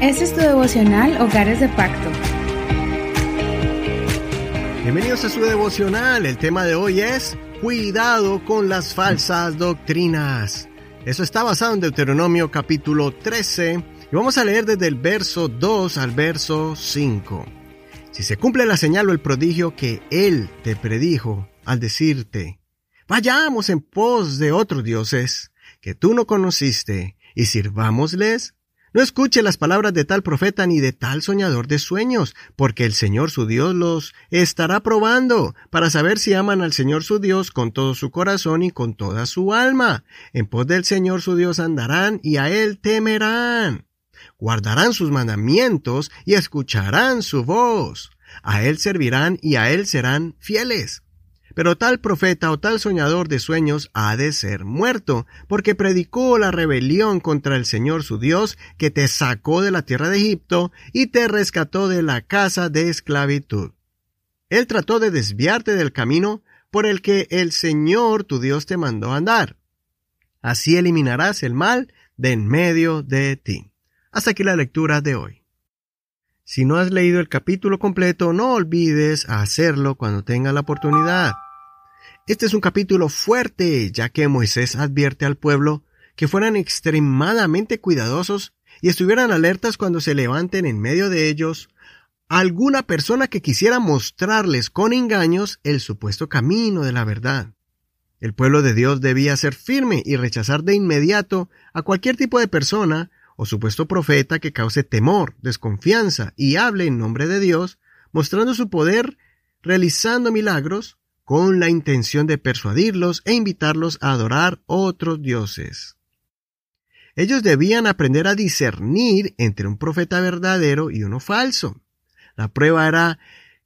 Este es tu devocional Hogares de Pacto. Bienvenidos a su devocional. El tema de hoy es Cuidado con las falsas doctrinas. Eso está basado en Deuteronomio capítulo 13 y vamos a leer desde el verso 2 al verso 5. Si se cumple la señal o el prodigio que Él te predijo al decirte, vayamos en pos de otros dioses que tú no conociste y sirvámosles, no escuche las palabras de tal profeta ni de tal soñador de sueños, porque el Señor su Dios los estará probando para saber si aman al Señor su Dios con todo su corazón y con toda su alma. En pos del Señor su Dios andarán y a Él temerán. Guardarán sus mandamientos y escucharán su voz. A Él servirán y a Él serán fieles. Pero tal profeta o tal soñador de sueños ha de ser muerto, porque predicó la rebelión contra el Señor su Dios, que te sacó de la tierra de Egipto y te rescató de la casa de esclavitud. Él trató de desviarte del camino por el que el Señor tu Dios te mandó andar. Así eliminarás el mal de en medio de ti. Hasta aquí la lectura de hoy. Si no has leído el capítulo completo, no olvides hacerlo cuando tenga la oportunidad. Este es un capítulo fuerte, ya que Moisés advierte al pueblo que fueran extremadamente cuidadosos y estuvieran alertas cuando se levanten en medio de ellos alguna persona que quisiera mostrarles con engaños el supuesto camino de la verdad. El pueblo de Dios debía ser firme y rechazar de inmediato a cualquier tipo de persona o supuesto profeta que cause temor, desconfianza y hable en nombre de Dios, mostrando su poder, realizando milagros, con la intención de persuadirlos e invitarlos a adorar otros dioses. Ellos debían aprender a discernir entre un profeta verdadero y uno falso. La prueba era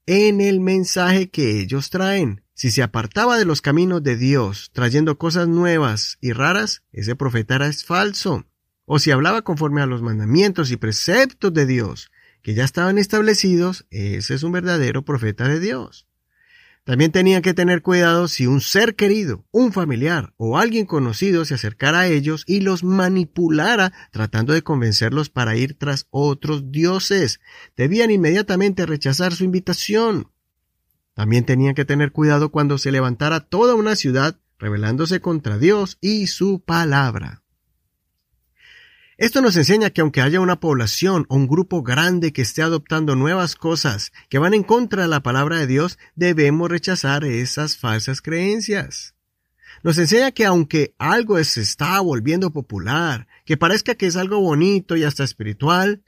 en el mensaje que ellos traen. Si se apartaba de los caminos de Dios, trayendo cosas nuevas y raras, ese profeta era falso. O si hablaba conforme a los mandamientos y preceptos de Dios, que ya estaban establecidos, ese es un verdadero profeta de Dios. También tenían que tener cuidado si un ser querido, un familiar o alguien conocido se acercara a ellos y los manipulara tratando de convencerlos para ir tras otros dioses. Debían inmediatamente rechazar su invitación. También tenían que tener cuidado cuando se levantara toda una ciudad rebelándose contra Dios y su palabra. Esto nos enseña que aunque haya una población o un grupo grande que esté adoptando nuevas cosas que van en contra de la palabra de Dios, debemos rechazar esas falsas creencias. Nos enseña que aunque algo se está volviendo popular, que parezca que es algo bonito y hasta espiritual,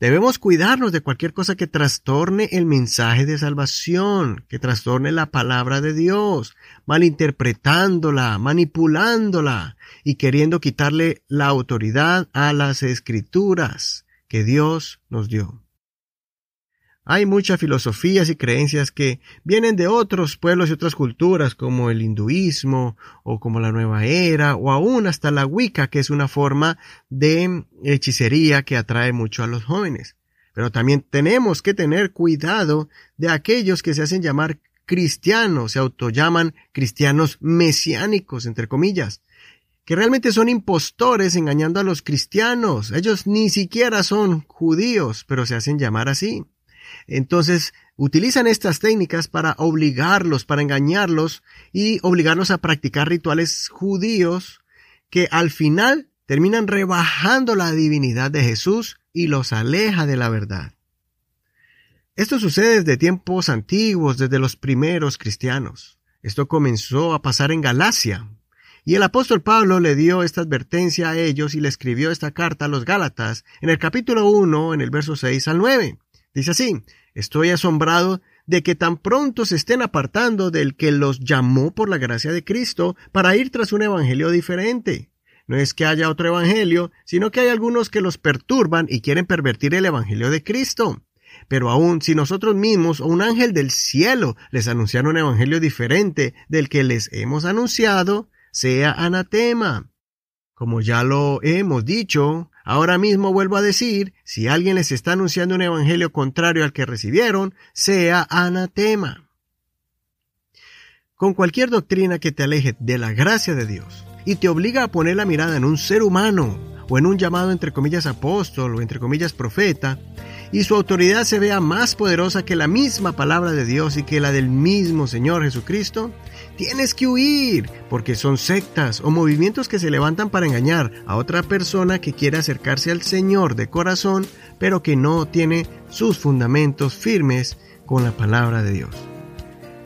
Debemos cuidarnos de cualquier cosa que trastorne el mensaje de salvación, que trastorne la palabra de Dios, malinterpretándola, manipulándola y queriendo quitarle la autoridad a las escrituras que Dios nos dio. Hay muchas filosofías y creencias que vienen de otros pueblos y otras culturas, como el hinduismo, o como la nueva era, o aún hasta la Wicca, que es una forma de hechicería que atrae mucho a los jóvenes. Pero también tenemos que tener cuidado de aquellos que se hacen llamar cristianos, se autollaman cristianos mesiánicos, entre comillas, que realmente son impostores engañando a los cristianos. Ellos ni siquiera son judíos, pero se hacen llamar así. Entonces, utilizan estas técnicas para obligarlos, para engañarlos y obligarlos a practicar rituales judíos que al final terminan rebajando la divinidad de Jesús y los aleja de la verdad. Esto sucede desde tiempos antiguos, desde los primeros cristianos. Esto comenzó a pasar en Galacia. Y el apóstol Pablo le dio esta advertencia a ellos y le escribió esta carta a los Gálatas en el capítulo 1, en el verso 6 al 9. Dice así, estoy asombrado de que tan pronto se estén apartando del que los llamó por la gracia de Cristo para ir tras un evangelio diferente. No es que haya otro evangelio, sino que hay algunos que los perturban y quieren pervertir el evangelio de Cristo. Pero aun si nosotros mismos o un ángel del cielo les anunciara un evangelio diferente del que les hemos anunciado, sea anatema. Como ya lo hemos dicho, Ahora mismo vuelvo a decir, si alguien les está anunciando un evangelio contrario al que recibieron, sea anatema. Con cualquier doctrina que te aleje de la gracia de Dios y te obliga a poner la mirada en un ser humano o en un llamado entre comillas apóstol o entre comillas profeta, y su autoridad se vea más poderosa que la misma palabra de Dios y que la del mismo Señor Jesucristo, tienes que huir, porque son sectas o movimientos que se levantan para engañar a otra persona que quiere acercarse al Señor de corazón, pero que no tiene sus fundamentos firmes con la palabra de Dios.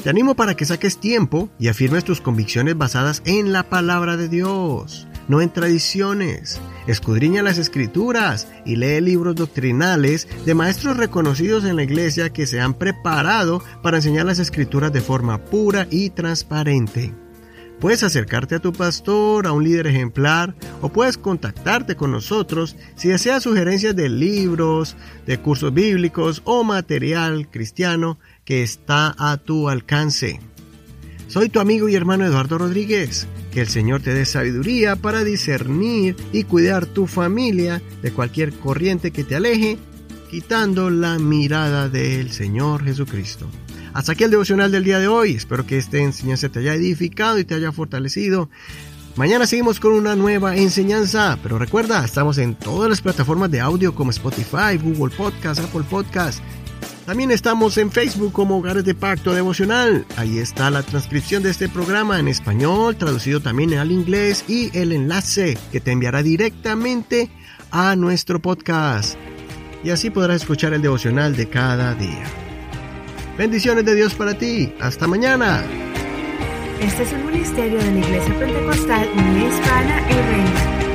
Te animo para que saques tiempo y afirmes tus convicciones basadas en la palabra de Dios, no en tradiciones. Escudriña las escrituras y lee libros doctrinales de maestros reconocidos en la iglesia que se han preparado para enseñar las escrituras de forma pura y transparente. Puedes acercarte a tu pastor, a un líder ejemplar, o puedes contactarte con nosotros si deseas sugerencias de libros, de cursos bíblicos o material cristiano que está a tu alcance. Soy tu amigo y hermano Eduardo Rodríguez. Que el Señor te dé sabiduría para discernir y cuidar tu familia de cualquier corriente que te aleje, quitando la mirada del Señor Jesucristo. Hasta aquí el devocional del día de hoy. Espero que esta enseñanza te haya edificado y te haya fortalecido. Mañana seguimos con una nueva enseñanza, pero recuerda, estamos en todas las plataformas de audio como Spotify, Google Podcast, Apple Podcast. También estamos en Facebook como Hogares de Pacto Devocional. Ahí está la transcripción de este programa en español, traducido también al inglés y el enlace que te enviará directamente a nuestro podcast. Y así podrás escuchar el devocional de cada día. Bendiciones de Dios para ti. Hasta mañana. Este es un ministerio de la Iglesia Pentecostal Hispana y Reino.